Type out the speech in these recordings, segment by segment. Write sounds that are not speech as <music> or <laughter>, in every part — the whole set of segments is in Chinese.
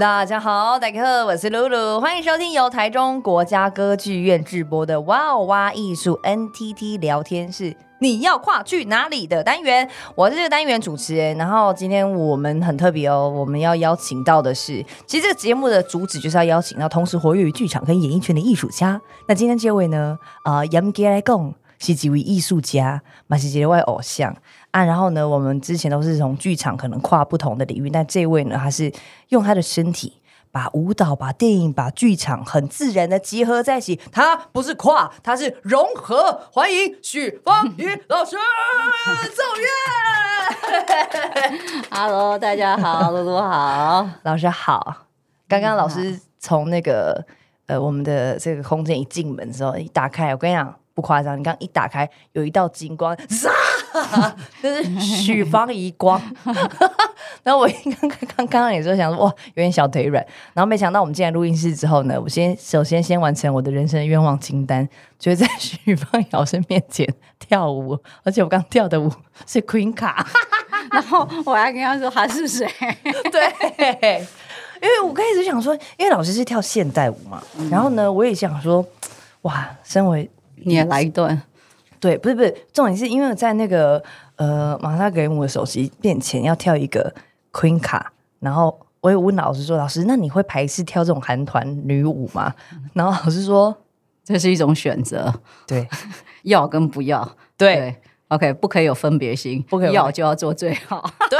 大家好，大家好，我是露露，欢迎收听由台中国家歌剧院制播的《哇哦哇艺术 NTT 聊天室》，你要跨去哪里的单元？我是这个单元主持人。然后今天我们很特别哦，我们要邀请到的是，其实这个节目的主旨就是要邀请到同时活跃于剧场跟演艺圈的艺术家。那今天这位呢，呃，严格来讲是几位艺术家，嘛是几位偶像。啊，然后呢，我们之前都是从剧场可能跨不同的领域，但这位呢，他是用他的身体把舞蹈、把电影、把剧场很自然的结合在一起。他不是跨，他是融合。欢迎许芳宜老师，奏乐。Hello，大家好，露露好，老师好。刚刚老师从那个呃我们的这个空间一进门的时候一打开，我跟你讲。不夸张，你刚一打开，有一道金光，<laughs> 就是许芳宜光。<laughs> 然后我刚刚刚刚也是想说，哇，有点小腿软。然后没想到我们进来录音室之后呢，我先首先先完成我的人生的愿望清单，就是在许芳宜老师面前跳舞，而且我刚跳的舞是 Queen 卡。然后我还跟他说他是谁？对，因为我开始想说，因为老师是跳现代舞嘛，嗯、然后呢，我也想说，哇，身为你也来一段，对，不是不是，重点是因为在那个呃玛莎格雷姆的首席面前要跳一个 Queen 卡，然后我也问老师说：“老师，那你会排斥跳这种韩团女舞吗？”然后老师说：<laughs> “这是一种选择，对，<laughs> 要跟不要，对，对，OK，不可以有分别心，不可以要就要做最好，对。”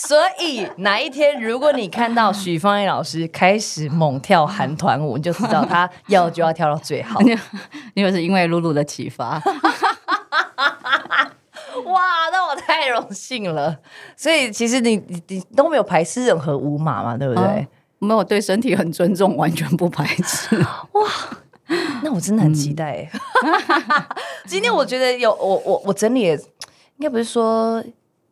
所以哪一天，如果你看到许芳宜老师开始猛跳韩团舞，你就知道他要就要跳到最好。<laughs> 因为是因为露露的启发。<laughs> 哇，那我太荣幸了。所以其实你你你都没有排斥任何舞码嘛，对不对？啊、没有，对身体很尊重，完全不排斥。哇，那我真的很期待。嗯、<laughs> 今天我觉得有我我我整理，应该不是说。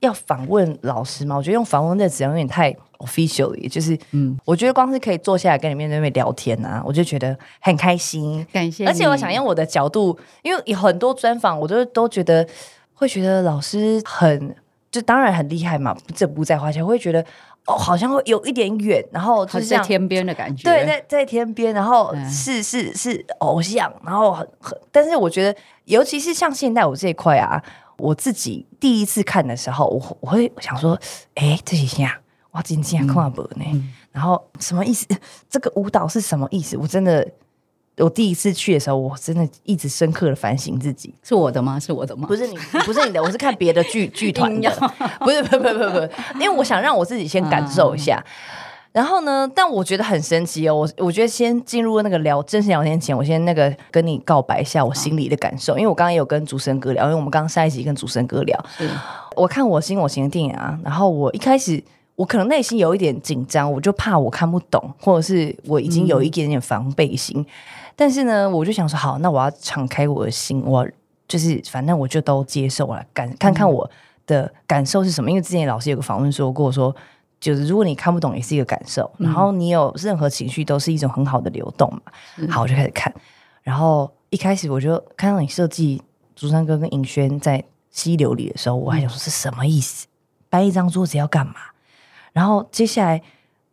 要访问老师吗？我觉得用访问这个词有点太 official 了，就是，嗯，我觉得光是可以坐下来跟你面对面聊天啊，我就觉得很开心。感谢。而且我想用我的角度，因为有很多专访，我都都觉得会觉得老师很，就当然很厉害嘛，这不在话下。我会觉得哦，好像会有一点远，然后就是在天边的感觉。对，在在天边，然后是是是偶像，然后很很，但是我觉得，尤其是像现代舞这一块啊。我自己第一次看的时候，我我会想说，哎，这几下哇，今天看不呢？嗯、然后什么意思？<laughs> 这个舞蹈是什么意思？我真的，我第一次去的时候，我真的一直深刻的反省自己。是我的吗？是我的吗？不是你，不是你的，我是看别的剧 <laughs> 剧团的，不是，不是，不是，不是，因为我想让我自己先感受一下。<laughs> 嗯然后呢？但我觉得很神奇哦。我我觉得先进入那个聊正式聊天前，我先那个跟你告白一下我心里的感受，因为我刚刚也有跟主持人哥聊，因为我们刚刚上一集跟主持人哥聊。是我看我心我行的电影啊，然后我一开始我可能内心有一点紧张，我就怕我看不懂，或者是我已经有一点点防备心。嗯、但是呢，我就想说，好，那我要敞开我的心，我就是反正我就都接受了，感看看我的感受是什么。因为之前老师有个访问说过说。就是如果你看不懂也是一个感受，然后你有任何情绪都是一种很好的流动嘛。嗯、好，我就开始看，然后一开始我就看到你设计竹山哥跟尹轩在溪流里的时候，我还想说是什么意思？搬一张桌子要干嘛？然后接下来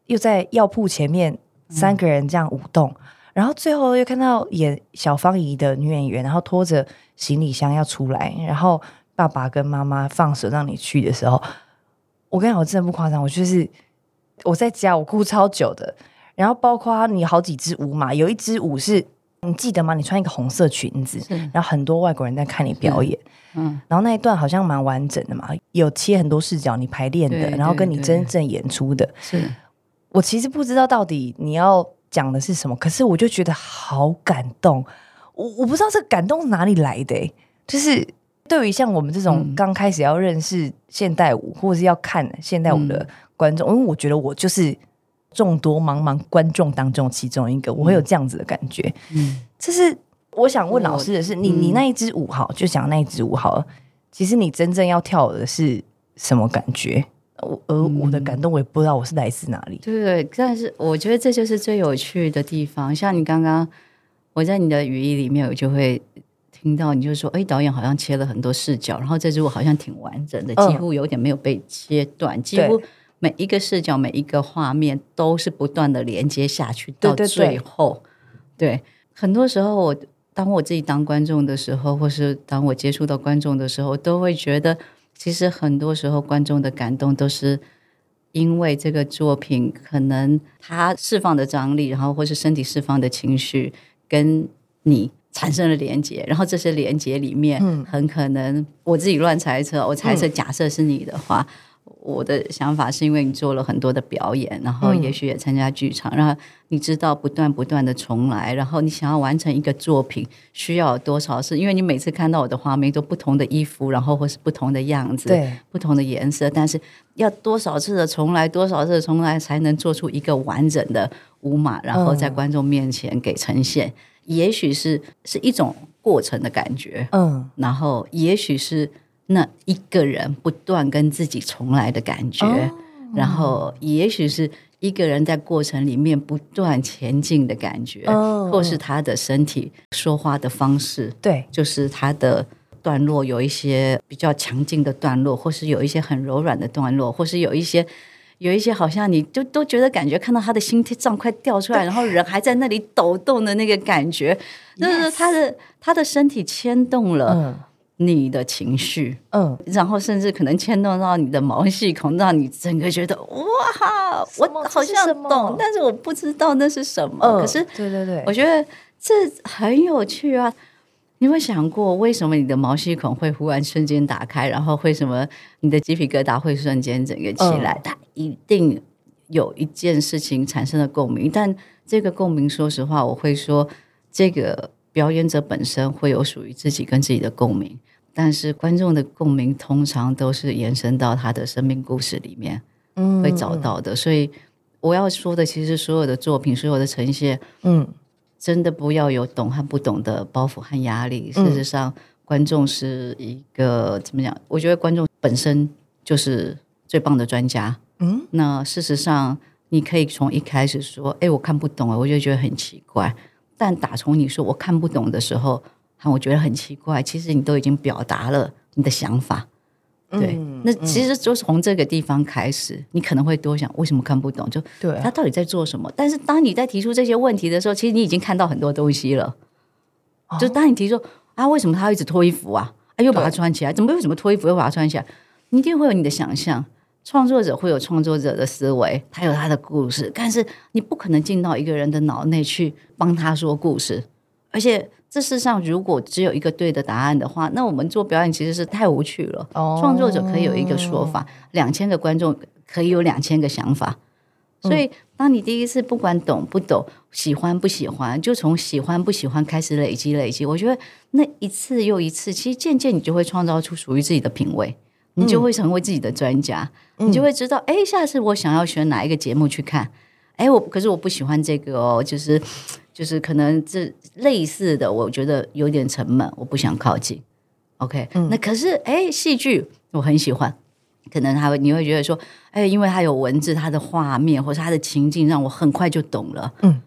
又在药铺前面三个人这样舞动，嗯、然后最后又看到演小芳姨的女演员，然后拖着行李箱要出来，然后爸爸跟妈妈放手让你去的时候。我跟你讲，我真的不夸张，我就是我在家，我哭超久的。然后包括你好几支舞嘛，有一支舞是你记得吗？你穿一个红色裙子，然后很多外国人在看你表演，嗯，然后那一段好像蛮完整的嘛，有切很多视角，你排练的，然后跟你真正演出的，是我其实不知道到底你要讲的是什么，可是我就觉得好感动，我我不知道这个感动是哪里来的，就是。对于像我们这种刚开始要认识现代舞，嗯、或者是要看现代舞的观众，嗯、因为我觉得我就是众多茫茫观众当中其中一个，嗯、我会有这样子的感觉。嗯，这是我想问老师的是，你你那一支舞好，就讲那一支舞好了。其实你真正要跳的是什么感觉？我而我的感动，我也不知道我是来自哪里。对对，但是我觉得这就是最有趣的地方。像你刚刚我在你的语义里面，我就会。听到你就说，哎，导演好像切了很多视角，然后这支舞好像挺完整的，几乎有点没有被切断，几乎每一个视角、每一个画面都是不断的连接下去，到最后，对，对，对，对，很多时候我当我自己当观众的时候，或是当我接触到观众的时候，都会觉得，其实很多时候观众的感动都是因为这个作品可能他释放的张力，然后或是身体释放的情绪，跟你产生了连接，然后这些连接里面，很可能我自己乱猜测，我猜测假设是你的话。嗯我的想法是因为你做了很多的表演，然后也许也参加剧场，嗯、然后你知道不断不断的重来，然后你想要完成一个作品需要多少次？因为你每次看到我的画面都不同的衣服，然后或是不同的样子，对，不同的颜色，但是要多少次的重来，多少次的重来才能做出一个完整的舞码，然后在观众面前给呈现？嗯、也许是是一种过程的感觉，嗯，然后也许是。那一个人不断跟自己重来的感觉，哦、然后也许是一个人在过程里面不断前进的感觉，哦、或是他的身体说话的方式，对，就是他的段落有一些比较强劲的段落，或是有一些很柔软的段落，或是有一些有一些好像你就都觉得感觉看到他的心脏快掉出来，然后人还在那里抖动的那个感觉，就是他的他的身体牵动了。嗯你的情绪，嗯，然后甚至可能牵动到你的毛细孔，让你整个觉得哇，我好像懂，但是我不知道那是什么。嗯、可是，对对对，我觉得这很有趣啊！你有没有想过，为什么你的毛细孔会忽然瞬间打开？然后为什么你的鸡皮疙瘩会瞬间整个起来？嗯、它一定有一件事情产生了共鸣，但这个共鸣，说实话，我会说这个。表演者本身会有属于自己跟自己的共鸣，但是观众的共鸣通常都是延伸到他的生命故事里面，嗯会找到的。嗯、所以我要说的，其实所有的作品，所有的呈现，嗯，真的不要有懂和不懂的包袱和压力。事实上，观众是一个怎么讲？我觉得观众本身就是最棒的专家。嗯，那事实上，你可以从一开始说：“哎，我看不懂啊！”我就觉得很奇怪。但打从你说我看不懂的时候，我觉得很奇怪。其实你都已经表达了你的想法，对。嗯、那其实就从这个地方开始，你可能会多想为什么看不懂？就对他到底在做什么？但是当你在提出这些问题的时候，其实你已经看到很多东西了。哦、就当你提出啊，为什么他一直脱衣服啊？啊，又把它穿起来，怎么为什么脱衣服又把它穿起来？你一定会有你的想象。创作者会有创作者的思维，他有他的故事，但是你不可能进到一个人的脑内去帮他说故事。而且这世上如果只有一个对的答案的话，那我们做表演其实是太无趣了。哦，创作者可以有一个说法，两千个观众可以有两千个想法。所以，当你第一次不管懂不懂、喜欢不喜欢，就从喜欢不喜欢开始累积累积，我觉得那一次又一次，其实渐渐你就会创造出属于自己的品味。你就会成为自己的专家，嗯、你就会知道，哎，下次我想要选哪一个节目去看，哎，我可是我不喜欢这个哦，就是就是可能这类似的，我觉得有点沉闷，我不想靠近。OK，、嗯、那可是哎，戏剧我很喜欢，可能他会你会觉得说，哎，因为它有文字，它的画面或者它的情境，让我很快就懂了。嗯，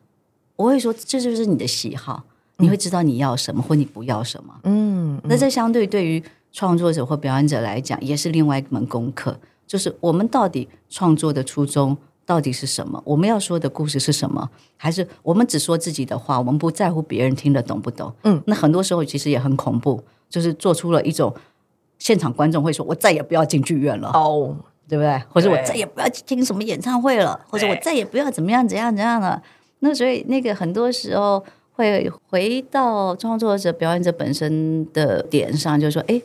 我会说这就是你的喜好，你会知道你要什么、嗯、或你不要什么。嗯，那这相对对于。创作者或表演者来讲，也是另外一门功课。就是我们到底创作的初衷到底是什么？我们要说的故事是什么？还是我们只说自己的话？我们不在乎别人听得懂不懂？嗯，那很多时候其实也很恐怖，就是做出了一种现场观众会说：“我再也不要进剧院了。”哦，对不对？或者我再也不要听什么演唱会了，或者我再也不要怎么样怎样怎样了。那所以那个很多时候会回到创作者、表演者本身的点上，就是说：“哎。”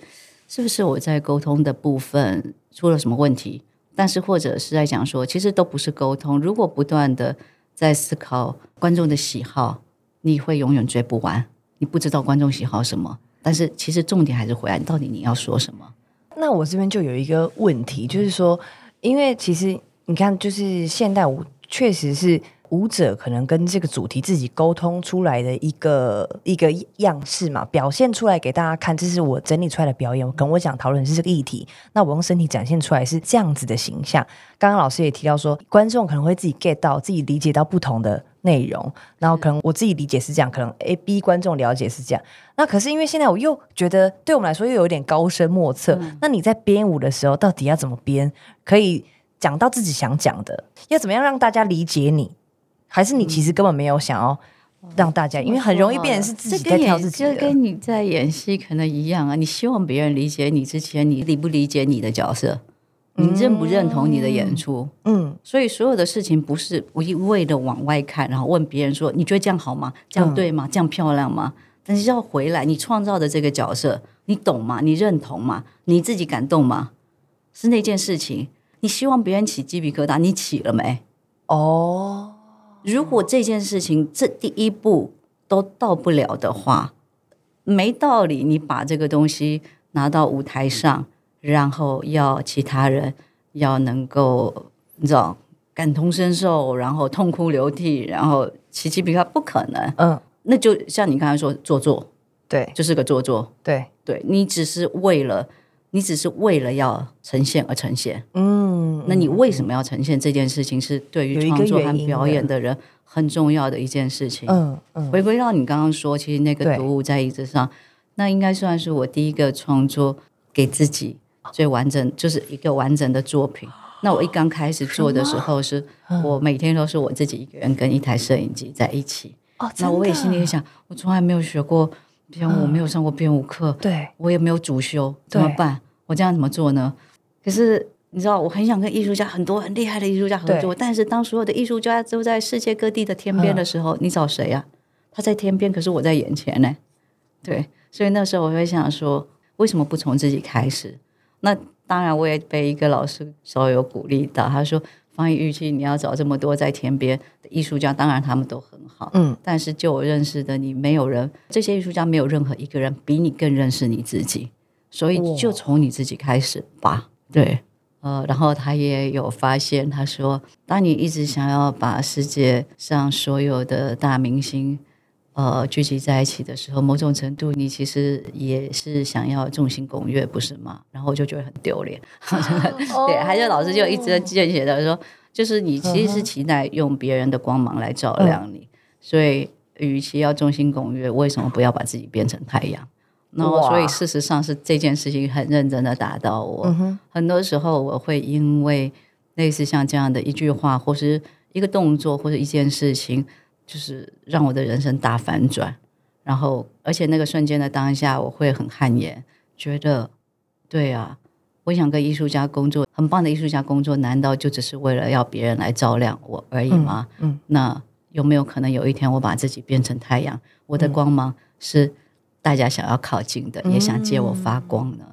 是不是我在沟通的部分出了什么问题？但是或者是在讲说，其实都不是沟通。如果不断的在思考观众的喜好，你会永远追不完。你不知道观众喜好什么，但是其实重点还是回来，到底你要说什么？那我这边就有一个问题，就是说，因为其实你看，就是现代舞确实是。舞者可能跟这个主题自己沟通出来的一个一个样式嘛，表现出来给大家看，这是我整理出来的表演。跟我讲讨论是这个议题，那我用身体展现出来是这样子的形象。刚刚老师也提到说，观众可能会自己 get 到，自己理解到不同的内容，然后可能我自己理解是这样，可能 A B 观众了解是这样。那可是因为现在我又觉得，对我们来说又有点高深莫测。嗯、那你在编舞的时候，到底要怎么编，可以？讲到自己想讲的？要怎么样让大家理解你？还是你其实根本没有想要让大家，嗯、因为很容易变成是自己在挑自己的。这跟你在演戏可能一样啊！你希望别人理解你之前，你理不理解你的角色？你认不认同你的演出？嗯，所以所有的事情不是我一味的往外看，然后问别人说：“你觉得这样好吗？这样对吗？这样漂亮吗？”但是要回来，你创造的这个角色，你懂吗？你认同吗？你自己感动吗？是那件事情，你希望别人起鸡皮疙瘩，你起了没？哦，如果这件事情这第一步都到不了的话，没道理。你把这个东西拿到舞台上，然后要其他人要能够你知道感同身受，然后痛哭流涕，然后起鸡皮疙瘩，不可能。嗯。那就像你刚才说做作，对，就是个做作，对，对你只是为了，你只是为了要呈现而呈现，嗯，那你为什么要呈现这件事情？是对于创作和表演的人很重要的一件事情。嗯嗯，回归到你刚刚说，其实那个读物在椅子上，那应该算是我第一个创作给自己最完整，就是一个完整的作品。那我一刚开始做的时候，是我每天都是我自己一个人跟一台摄影机在一起。哦、那我也心里想，我从来没有学过编舞，嗯、我没有上过编舞课，对，我也没有主修，怎么办？我这样怎么做呢？可是你知道，我很想跟艺术家，很多很厉害的艺术家合作，但是当所有的艺术家都在世界各地的天边的时候，嗯、你找谁呀、啊？他在天边，可是我在眼前呢。对，所以那时候我会想说，为什么不从自己开始？那当然，我也被一个老师稍微有鼓励到，他说。方玉玉，你要找这么多在田边的艺术家，当然他们都很好，嗯，但是就我认识的你，没有人，这些艺术家没有任何一个人比你更认识你自己，所以就从你自己开始吧。对，呃，然后他也有发现，他说，当你一直想要把世界上所有的大明星。呃，聚集在一起的时候，某种程度你其实也是想要众星拱月，不是吗？然后我就觉得很丢脸。<laughs> 对，还有老师就一直在见写的说，就是你其实是期待用别人的光芒来照亮你，嗯、所以与其要众星拱月，为什么不要把自己变成太阳？然后，所以事实上是这件事情很认真的打到我。哇很多时候我会因为类似像这样的一句话，或是一个动作，或者一件事情。就是让我的人生大反转，然后而且那个瞬间的当下，我会很汗颜，觉得对啊，我想跟艺术家工作，很棒的艺术家工作，难道就只是为了要别人来照亮我而已吗？嗯，嗯，那有没有可能有一天我把自己变成太阳，我的光芒是大家想要靠近的，嗯、也想借我发光呢？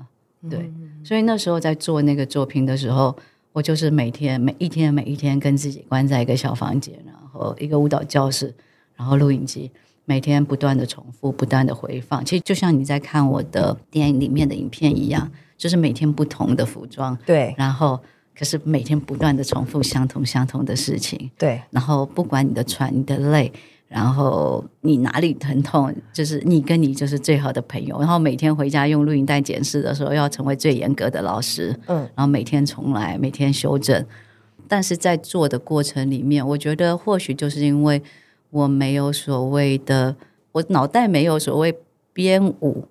嗯、对，所以那时候在做那个作品的时候。我就是每天每一天每一天跟自己关在一个小房间，然后一个舞蹈教室，然后录影机，每天不断的重复，不断的回放。其实就像你在看我的电影里面的影片一样，就是每天不同的服装，对，然后可是每天不断的重复相同相同的事情，对，然后不管你的喘，你的累。然后你哪里疼痛，就是你跟你就是最好的朋友。然后每天回家用录音带检视的时候，要成为最严格的老师。嗯，然后每天重来，每天修正。但是在做的过程里面，我觉得或许就是因为我没有所谓的，我脑袋没有所谓编舞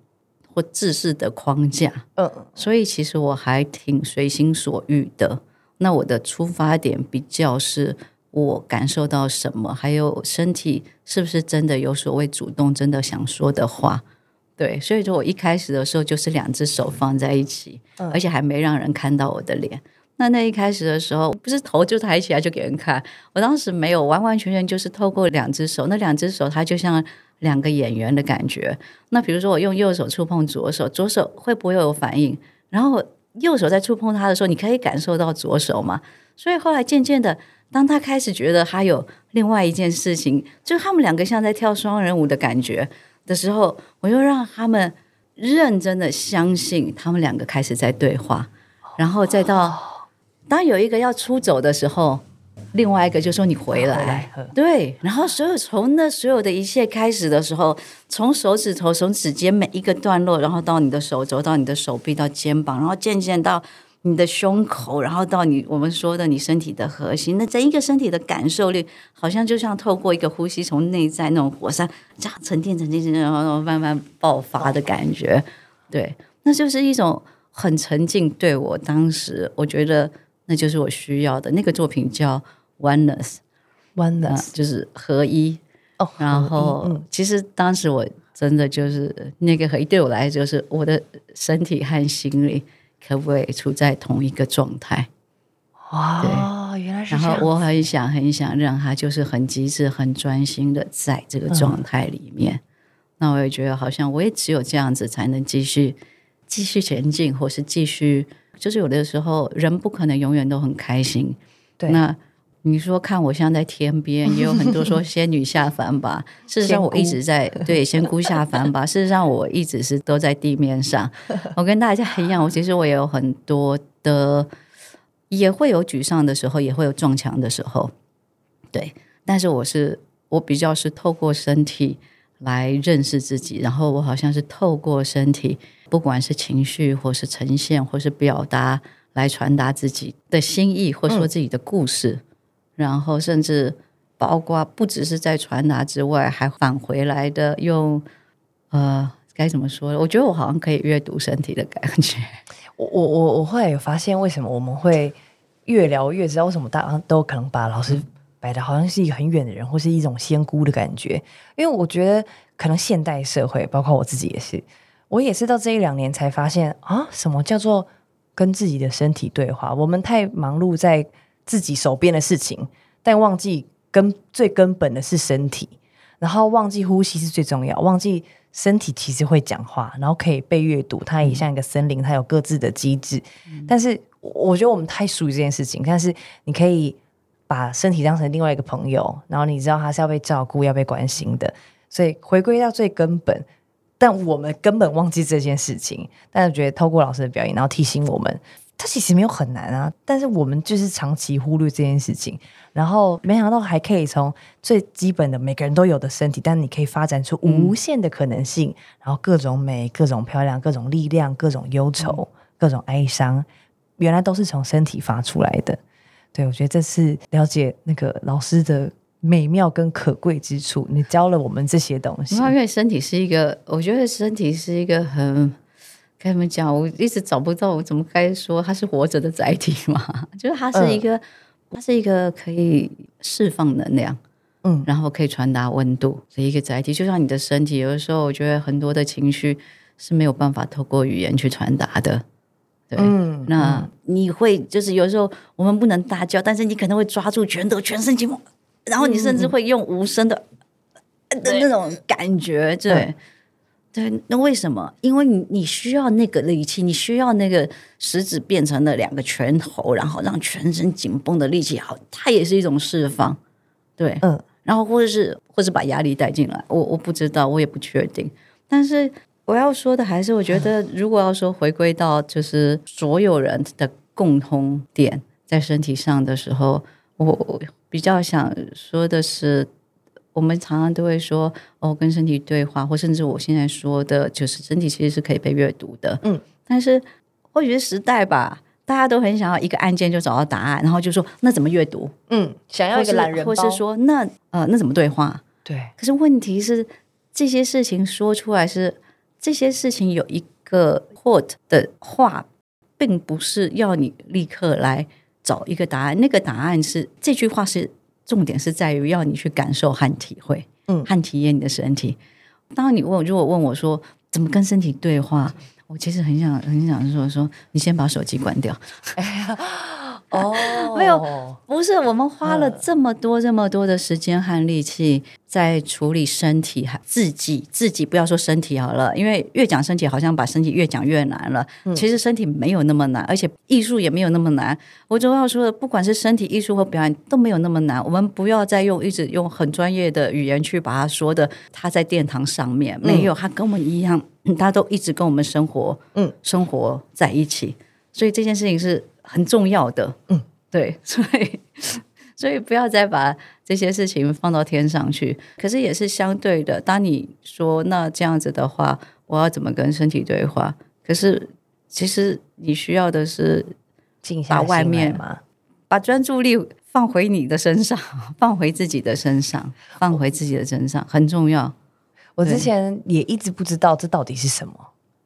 或制式的框架。嗯，所以其实我还挺随心所欲的。那我的出发点比较是。我感受到什么？还有身体是不是真的有所谓主动，真的想说的话？对，所以说我一开始的时候就是两只手放在一起，嗯、而且还没让人看到我的脸。那那一开始的时候，不是头就抬起来就给人看，我当时没有完完全全就是透过两只手，那两只手它就像两个演员的感觉。那比如说我用右手触碰左手，左手会不会有反应？然后右手在触碰它的时候，你可以感受到左手吗？所以后来渐渐的。当他开始觉得他有另外一件事情，就他们两个像在跳双人舞的感觉的时候，我又让他们认真的相信他们两个开始在对话，然后再到当有一个要出走的时候，另外一个就说你回来，对，然后所有从那所有的一切开始的时候，从手指头从指尖每一个段落，然后到你的手肘，到你的手臂，到肩膀，然后渐渐到。你的胸口，然后到你我们说的你身体的核心，那整一个身体的感受力，好像就像透过一个呼吸，从内在那种火山这样沉淀、沉淀、沉淀，然后慢慢爆发的感觉。对，那就是一种很沉静。对我当时，我觉得那就是我需要的。那个作品叫 Oneness，Oneness、呃、就是合一。哦，然后、嗯、其实当时我真的就是那个合一，对我来说就是我的身体和心理可不可以处在同一个状态？哇，原来是这样。然后我很想很想让他就是很极致、很专心的在这个状态里面。嗯、那我也觉得好像我也只有这样子才能继续继续前进，或是继续。就是有的时候人不可能永远都很开心。对，那你说看我像在天边，也有很多说 <laughs> 仙女下凡吧。事实上我一直在仙 <laughs> 对仙姑下凡吧。事实上我一直是都在地面上。<laughs> 我跟大家一样，我其实我也有很多的。也会有沮丧的时候，也会有撞墙的时候，对。但是我是我比较是透过身体来认识自己，然后我好像是透过身体，不管是情绪或是呈现或是表达，来传达自己的心意，或说自己的故事，嗯、然后甚至包括不只是在传达之外，还返回来的用呃该怎么说？我觉得我好像可以阅读身体的感觉。我我我我后来有发现，为什么我们会越聊越知道为什么大家都可能把老师摆的好像是一个很远的人，或是一种仙姑的感觉。因为我觉得可能现代社会，包括我自己也是，我也是到这一两年才发现啊，什么叫做跟自己的身体对话？我们太忙碌在自己手边的事情，但忘记根最根本的是身体，然后忘记呼吸是最重要，忘记。身体其实会讲话，然后可以被阅读。它也像一个森林，它有各自的机制。嗯、但是我觉得我们太熟于这件事情。但是你可以把身体当成另外一个朋友，然后你知道他是要被照顾、要被关心的。所以回归到最根本，但我们根本忘记这件事情。但是觉得透过老师的表演，然后提醒我们。它其实没有很难啊，但是我们就是长期忽略这件事情，然后没想到还可以从最基本的每个人都有的身体，但你可以发展出无限的可能性，嗯、然后各种美、各种漂亮、各种力量、各种忧愁、嗯、各种哀伤，原来都是从身体发出来的。对，我觉得这是了解那个老师的美妙跟可贵之处。你教了我们这些东西，因为身体是一个，我觉得身体是一个很。跟你们讲，我一直找不到我怎么该说它是活着的载体嘛？<laughs> 就是它是一个，嗯、它是一个可以释放能量，嗯，然后可以传达温度的一个载体。就像你的身体，有的时候我觉得很多的情绪是没有办法透过语言去传达的。对，嗯，那你会就是有时候我们不能大叫，但是你可能会抓住拳头，全身紧绷，然后你甚至会用无声的、嗯、的那种感觉，对。对对，那为什么？因为你你需要那个力气，你需要那个食指变成了两个拳头，然后让全身紧绷的力气好，它也是一种释放。对，嗯，然后或者是或是把压力带进来，我我不知道，我也不确定。但是我要说的还是，我觉得如果要说回归到就是所有人的共通点在身体上的时候，我比较想说的是。我们常常都会说哦，跟身体对话，或甚至我现在说的，就是身体其实是可以被阅读的。嗯，但是或许是时代吧，大家都很想要一个按键就找到答案，然后就说那怎么阅读？嗯，想要一个懒人包，或是说那呃那怎么对话？对。可是问题是这些事情说出来是这些事情有一个 quote 的话，并不是要你立刻来找一个答案。那个答案是这句话是。重点是在于要你去感受和体会，嗯，和体验你的身体。当你问，如果问我说怎么跟身体对话，我其实很想很想说说，你先把手机关掉。哎呀哦，没有，不是我们花了这么多这么多的时间和力气在处理身体，还自己自己不要说身体好了，因为越讲身体，好像把身体越讲越难了。其实身体没有那么难，而且艺术也没有那么难。我主要说的，不管是身体艺术和表演都没有那么难。我们不要再用一直用很专业的语言去把它说的，他在殿堂上面没有，他跟我们一样，他都一直跟我们生活，嗯，生活在一起。所以这件事情是。很重要的，嗯，对，<laughs> 所以所以不要再把这些事情放到天上去。可是也是相对的，当你说那这样子的话，我要怎么跟身体对话？可是其实你需要的是静下外面嘛，把专注力放回你的身上，<laughs> 放回自己的身上，放回自己的身上，很重要。我之前也一直不知道这到底是什么，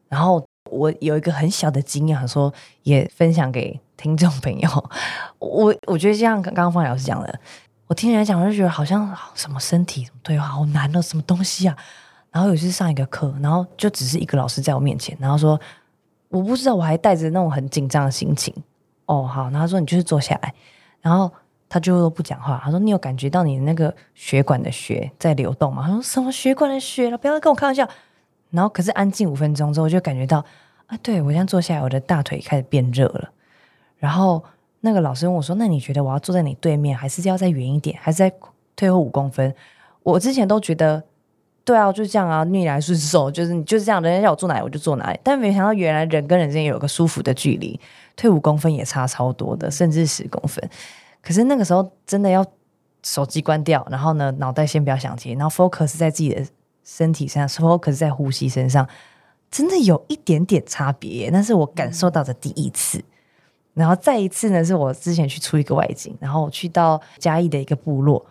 然后。我有一个很小的经验，说也分享给听众朋友。我我觉得像刚刚方老师讲的，我听人家讲，我就觉得好像什么身体对话好难哦，什么东西啊。然后有一次上一个课，然后就只是一个老师在我面前，然后说我不知道，我还带着那种很紧张的心情。哦，好，然后他说你就是坐下来，然后。他就都不讲话。他说：“你有感觉到你的那个血管的血在流动吗？”他说：“什么血管的血了？不要跟我开玩笑。”然后可是安静五分钟之后，就感觉到啊，对，我现在坐下来，我的大腿开始变热了。然后那个老师问我说：“那你觉得我要坐在你对面，还是要再远一点，还是再退后五公分？”我之前都觉得对啊，就这样啊，逆来顺受，就是你就是这样，人家叫我坐哪里我就坐哪里。但没想到原来人跟人之间有个舒服的距离，退五公分也差超多的，甚至十公分。可是那个时候真的要手机关掉，然后呢，脑袋先不要想接，然后 focus 在自己的身体上，focus 在呼吸身上，真的有一点点差别。那是我感受到的第一次。嗯、然后再一次呢，是我之前去出一个外景，然后我去到嘉义的一个部落，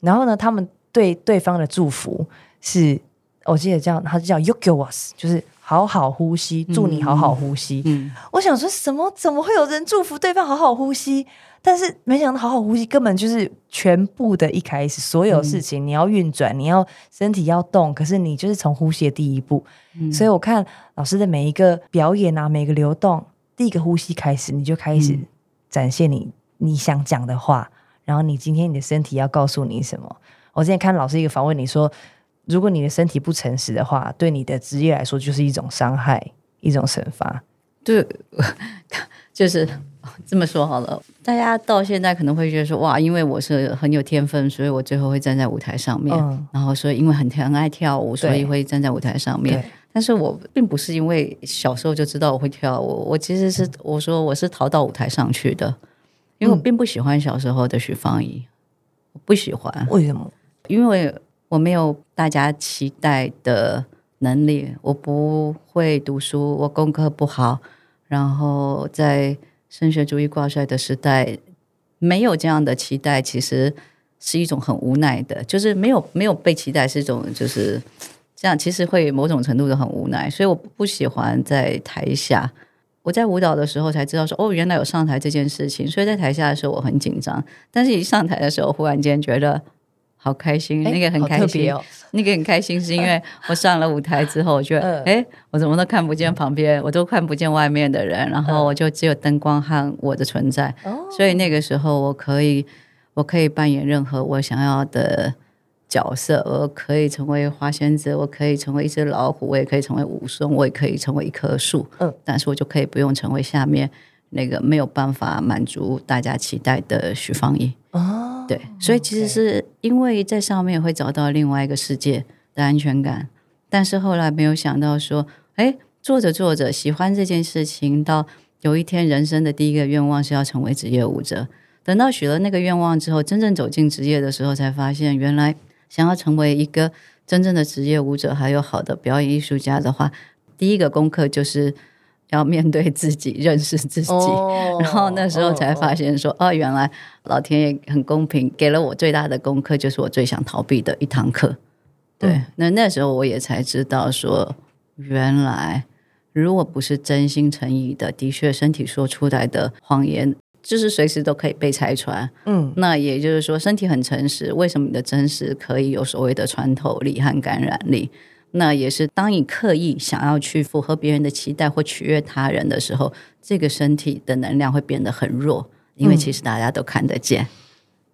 然后呢，他们对对方的祝福是，我记得叫，他就叫 Yokowas，就是好好呼吸，祝你好好呼吸。嗯，我想说什么？怎么会有人祝福对方好好呼吸？但是没想到，好好呼吸根本就是全部的一开始，所有事情你要运转，你要身体要动，可是你就是从呼吸的第一步。嗯、所以我看老师的每一个表演啊，每个流动，第一个呼吸开始，你就开始展现你你想讲的话，然后你今天你的身体要告诉你什么。我之前看老师一个访问，你说如果你的身体不诚实的话，对你的职业来说就是一种伤害，一种惩罚。对，<laughs> 就是。<laughs> 这么说好了，大家到现在可能会觉得说哇，因为我是很有天分，所以我最后会站在舞台上面。嗯、然后所以因为很很爱跳舞，所以会站在舞台上面。但是我并不是因为小时候就知道我会跳舞，我其实是我说我是逃到舞台上去的，因为我并不喜欢小时候的许芳宜，我不喜欢。为什么？因为我没有大家期待的能力，我不会读书，我功课不好，然后在。升学主义挂帅的时代，没有这样的期待，其实是一种很无奈的。就是没有没有被期待，是一种就是这样，其实会某种程度的很无奈。所以我不喜欢在台下。我在舞蹈的时候才知道说，哦，原来有上台这件事情。所以在台下的时候我很紧张，但是一上台的时候，忽然间觉得。好开心，那个很开心，哦、那个很开心，是因为我上了舞台之后，我觉得，哎、呃，我怎么都看不见旁边，我都看不见外面的人，然后我就只有灯光和我的存在，呃、所以那个时候我可以，我可以扮演任何我想要的角色，我可以成为花仙子，我可以成为一只老虎，我也可以成为武松，我也可以成为一棵树，但是我就可以不用成为下面那个没有办法满足大家期待的许芳宜。哦。对，所以其实是因为在上面会找到另外一个世界的安全感，但是后来没有想到说，哎，做着做着喜欢这件事情，到有一天人生的第一个愿望是要成为职业舞者。等到许了那个愿望之后，真正走进职业的时候，才发现原来想要成为一个真正的职业舞者，还有好的表演艺术家的话，第一个功课就是。要面对自己，<laughs> 认识自己，oh, <laughs> 然后那时候才发现说，oh, oh. 哦，原来老天爷很公平，给了我最大的功课，就是我最想逃避的一堂课。对，嗯、那那时候我也才知道说，原来如果不是真心诚意的，的确身体说出来的谎言，就是随时都可以被拆穿。嗯，那也就是说，身体很诚实，为什么你的真实可以有所谓的穿透力和感染力？那也是，当你刻意想要去符合别人的期待或取悦他人的时候，这个身体的能量会变得很弱，因为其实大家都看得见，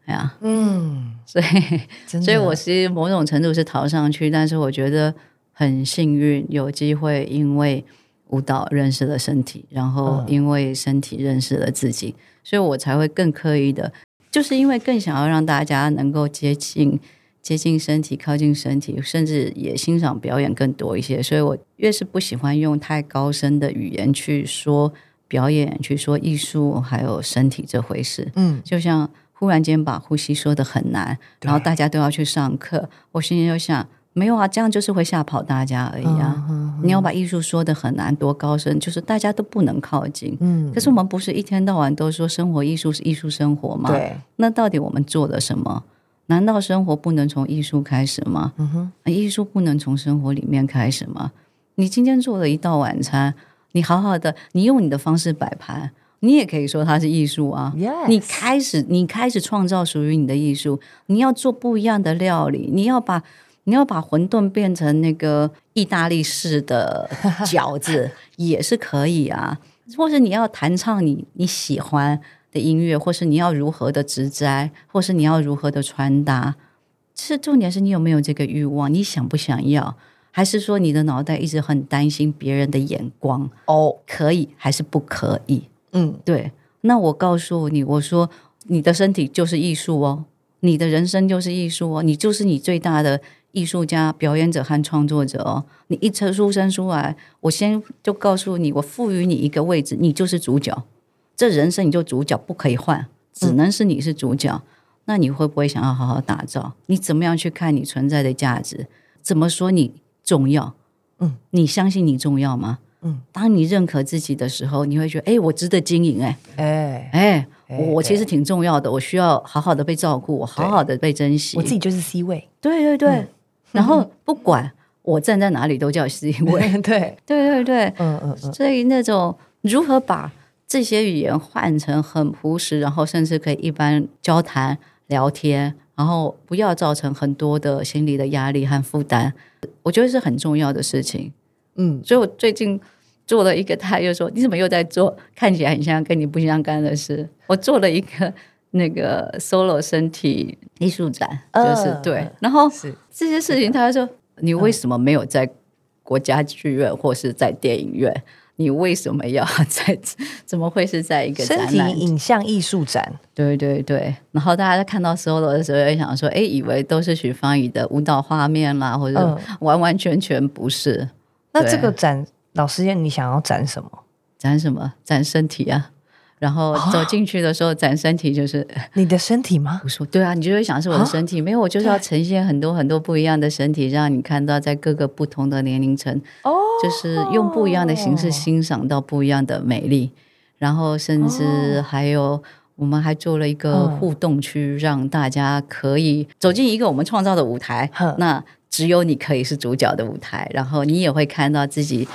哎呀，嗯，所以，<laughs> 所以我是某种程度是逃上去，但是我觉得很幸运，有机会因为舞蹈认识了身体，然后因为身体认识了自己，所以我才会更刻意的，就是因为更想要让大家能够接近。接近身体，靠近身体，甚至也欣赏表演更多一些。所以我越是不喜欢用太高深的语言去说表演，去说艺术，还有身体这回事。嗯，就像忽然间把呼吸说的很难，然后大家都要去上课，我心里就想，没有啊，这样就是会吓跑大家而已啊。嗯、你要把艺术说的很难，多高深，就是大家都不能靠近。嗯，可是我们不是一天到晚都说生活艺术是艺术生活吗？对，那到底我们做了什么？难道生活不能从艺术开始吗？嗯哼，艺术不能从生活里面开始吗？你今天做了一道晚餐，你好好的，你用你的方式摆盘，你也可以说它是艺术啊。Yes. 你开始，你开始创造属于你的艺术。你要做不一样的料理，你要把你要把馄饨变成那个意大利式的饺子 <laughs> 也是可以啊。或是你要弹唱你你喜欢的音乐，或是你要如何的植栽，或是你要如何的传达。其实重点是你有没有这个欲望，你想不想要？还是说你的脑袋一直很担心别人的眼光？哦，可以还是不可以？嗯，对。那我告诉你，我说你的身体就是艺术哦，你的人生就是艺术哦，你就是你最大的艺术家、表演者和创作者哦。你一出生出来，我先就告诉你，我赋予你一个位置，你就是主角。这人生你就主角，不可以换，只能是你是主角。嗯，那你会不会想要好好打造？你怎么样去看你存在的价值？怎么说你？重要，嗯，你相信你重要吗？嗯，当你认可自己的时候，你会觉得，哎，我值得经营，哎，哎，哎，我我其实挺重要的，我需要好好的被照顾，我好好的被珍惜，我自己就是 C 位，对对对，<laughs> 然后不管我站在哪里都叫 C 位，<laughs> 对。对对对，嗯嗯嗯，所以那种如何把这些语言换成很朴实，然后甚至可以一般交谈聊天。然后不要造成很多的心理的压力和负担，我觉得是很重要的事情。嗯，所以我最近做了一个，他又说：“你怎么又在做？看起来很像跟你不相干的事。”我做了一个那个 solo 身体艺术展，就是、呃、对。然后是这些事情，<laughs> 他说：“你为什么没有在国家剧院或是在电影院？”你为什么要 <laughs> 在？怎么会是在一个身体影像艺术展？对对对。然后大家在看到 solo 的时候，也想说：“哎，以为都是许芳宜的舞蹈画面啦，或者完完全全不是。嗯”那这个展，老师，你想要展什么？展什么？展身体啊。然后走进去的时候，展身体就是 <laughs> 你的身体吗？我说对啊，你就会想是我的身体。没有，我就是要呈现很多很多不一样的身体，让你看到在各个不同的年龄层，哦，就是用不一样的形式欣赏到不一样的美丽。然后甚至还有，我们还做了一个互动区，让大家可以走进一个我们创造的舞台。那只有你可以是主角的舞台，然后你也会看到自己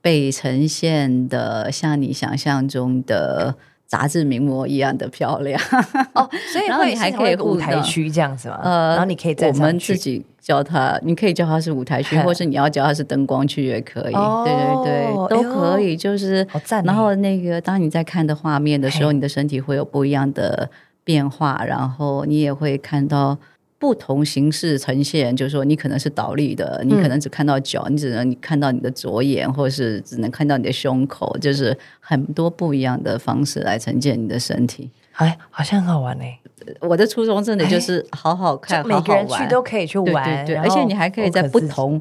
被呈现的像你想象中的。杂志名模一样的漂亮 <laughs> 哦，所以 <laughs> 会你还可以舞台区这样子吗？呃，然后你可以在我们自己叫它，你可以叫它是舞台区，<laughs> 或是你要叫它是灯光区也可以。哦、对对对，都可以。就是，然后那个当你在看的画面的时候，你的身体会有不一样的变化，然后你也会看到。不同形式呈现，就是说，你可能是倒立的，你可能只看到脚，嗯、你只能看到你的左眼，或者是只能看到你的胸口，就是很多不一样的方式来呈现你的身体。哎，好像很好玩呢。我的初衷真的就是好好看，每个人去都可以去玩，对，对，对，而且你还可以在不同，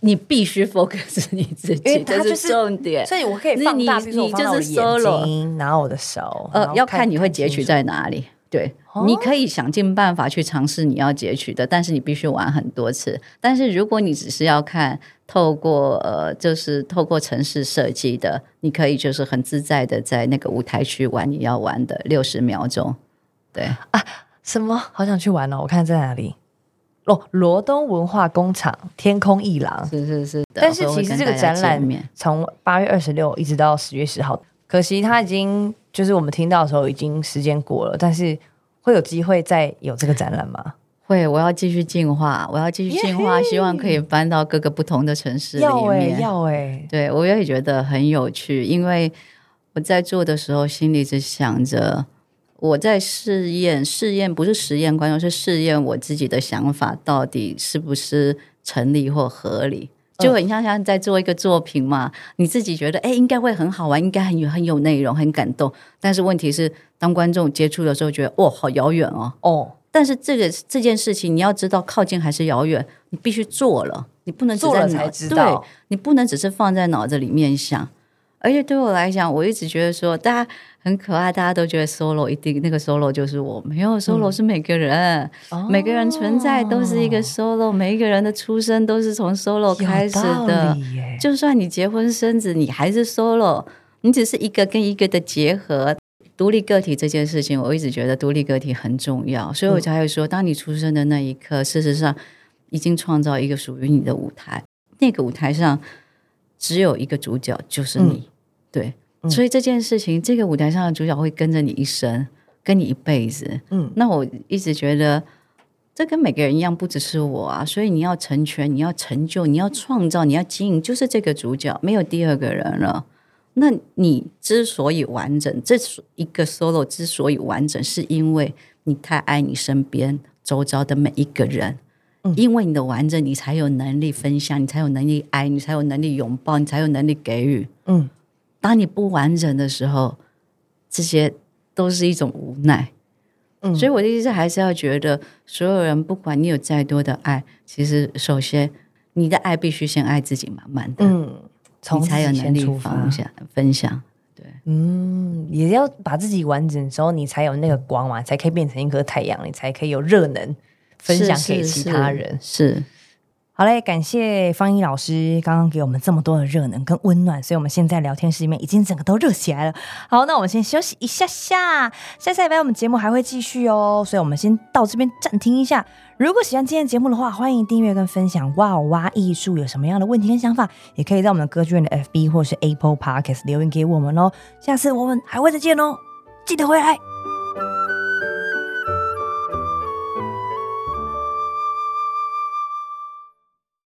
你必须 focus 你自己，因为它就是重点。所以我可以放大，你你就是 solo，然后我的手，呃，要看你会截取在哪里。对，你可以想尽办法去尝试你要截取的，但是你必须玩很多次。但是如果你只是要看透过呃，就是透过城市设计的，你可以就是很自在的在那个舞台区玩你要玩的六十秒钟。对啊，什么？好想去玩哦！我看在哪里？哦，罗东文化工厂天空一廊。是是是。但是其实这个展览从八月二十六一直到十月十号，可惜他已经。就是我们听到的时候，已经时间过了，但是会有机会再有这个展览吗？会，我要继续进化，我要继续进化，希望可以搬到各个不同的城市里面。要哎、欸，对，我也觉得很有趣，因为我在做的时候，心里只想着我在试验，试验不是实验观众，是试验我自己的想法到底是不是成立或合理。就很像像在做一个作品嘛，你自己觉得哎，应该会很好玩，应该很有很有内容，很感动。但是问题是，当观众接触的时候，觉得哦，好遥远哦。哦，但是这个这件事情，你要知道靠近还是遥远，你必须做了，你不能做了才知道，对，你不能只是放在脑子里面想。而且对我来讲，我一直觉得说，大家很可爱，大家都觉得 solo 一定那个 solo 就是我，没有 solo 是每个人，嗯、每个人存在都是一个 solo，、哦、每一个人的出生都是从 solo 开始的。就算你结婚生子，你还是 solo，你只是一个跟一个的结合。独立个体这件事情，我一直觉得独立个体很重要，所以我才会说，当你出生的那一刻，事实上已经创造一个属于你的舞台，那个舞台上。只有一个主角，就是你。嗯、对，嗯、所以这件事情，这个舞台上的主角会跟着你一生，跟你一辈子。嗯，那我一直觉得，这跟每个人一样，不只是我啊。所以你要成全，你要成就，你要创造，你要经营，就是这个主角，没有第二个人了。那你之所以完整，这一个 solo 之所以完整，是因为你太爱你身边周遭的每一个人。嗯，因为你的完整，你才有能力分享，你才有能力爱，你才有能力拥抱，你才有能力给予。嗯，当你不完整的时候，这些都是一种无奈。嗯，所以我的意思还是要觉得，所有人不管你有再多的爱，其实首先你的爱必须先爱自己，满满的。嗯。你才有能力放下分享，对，嗯，也要把自己完整之后，你才有那个光嘛，才可以变成一颗太阳，你才可以有热能分享给其他人。是，是，是，好嘞，感谢方一老师刚刚给我们这么多的热能跟温暖，所以我们现在聊天室里面已经整个都热起来了。好，那我们先休息一下下，下下礼拜我们节目还会继续哦，所以我们先到这边暂停一下。如果喜欢今天的节目的话，欢迎订阅跟分享。哇哦哇艺术有什么样的问题跟想法，也可以在我们的歌剧院的 FB 或是 Apple Podcast 留言给我们哦。下次我们还会再见哦，记得回来。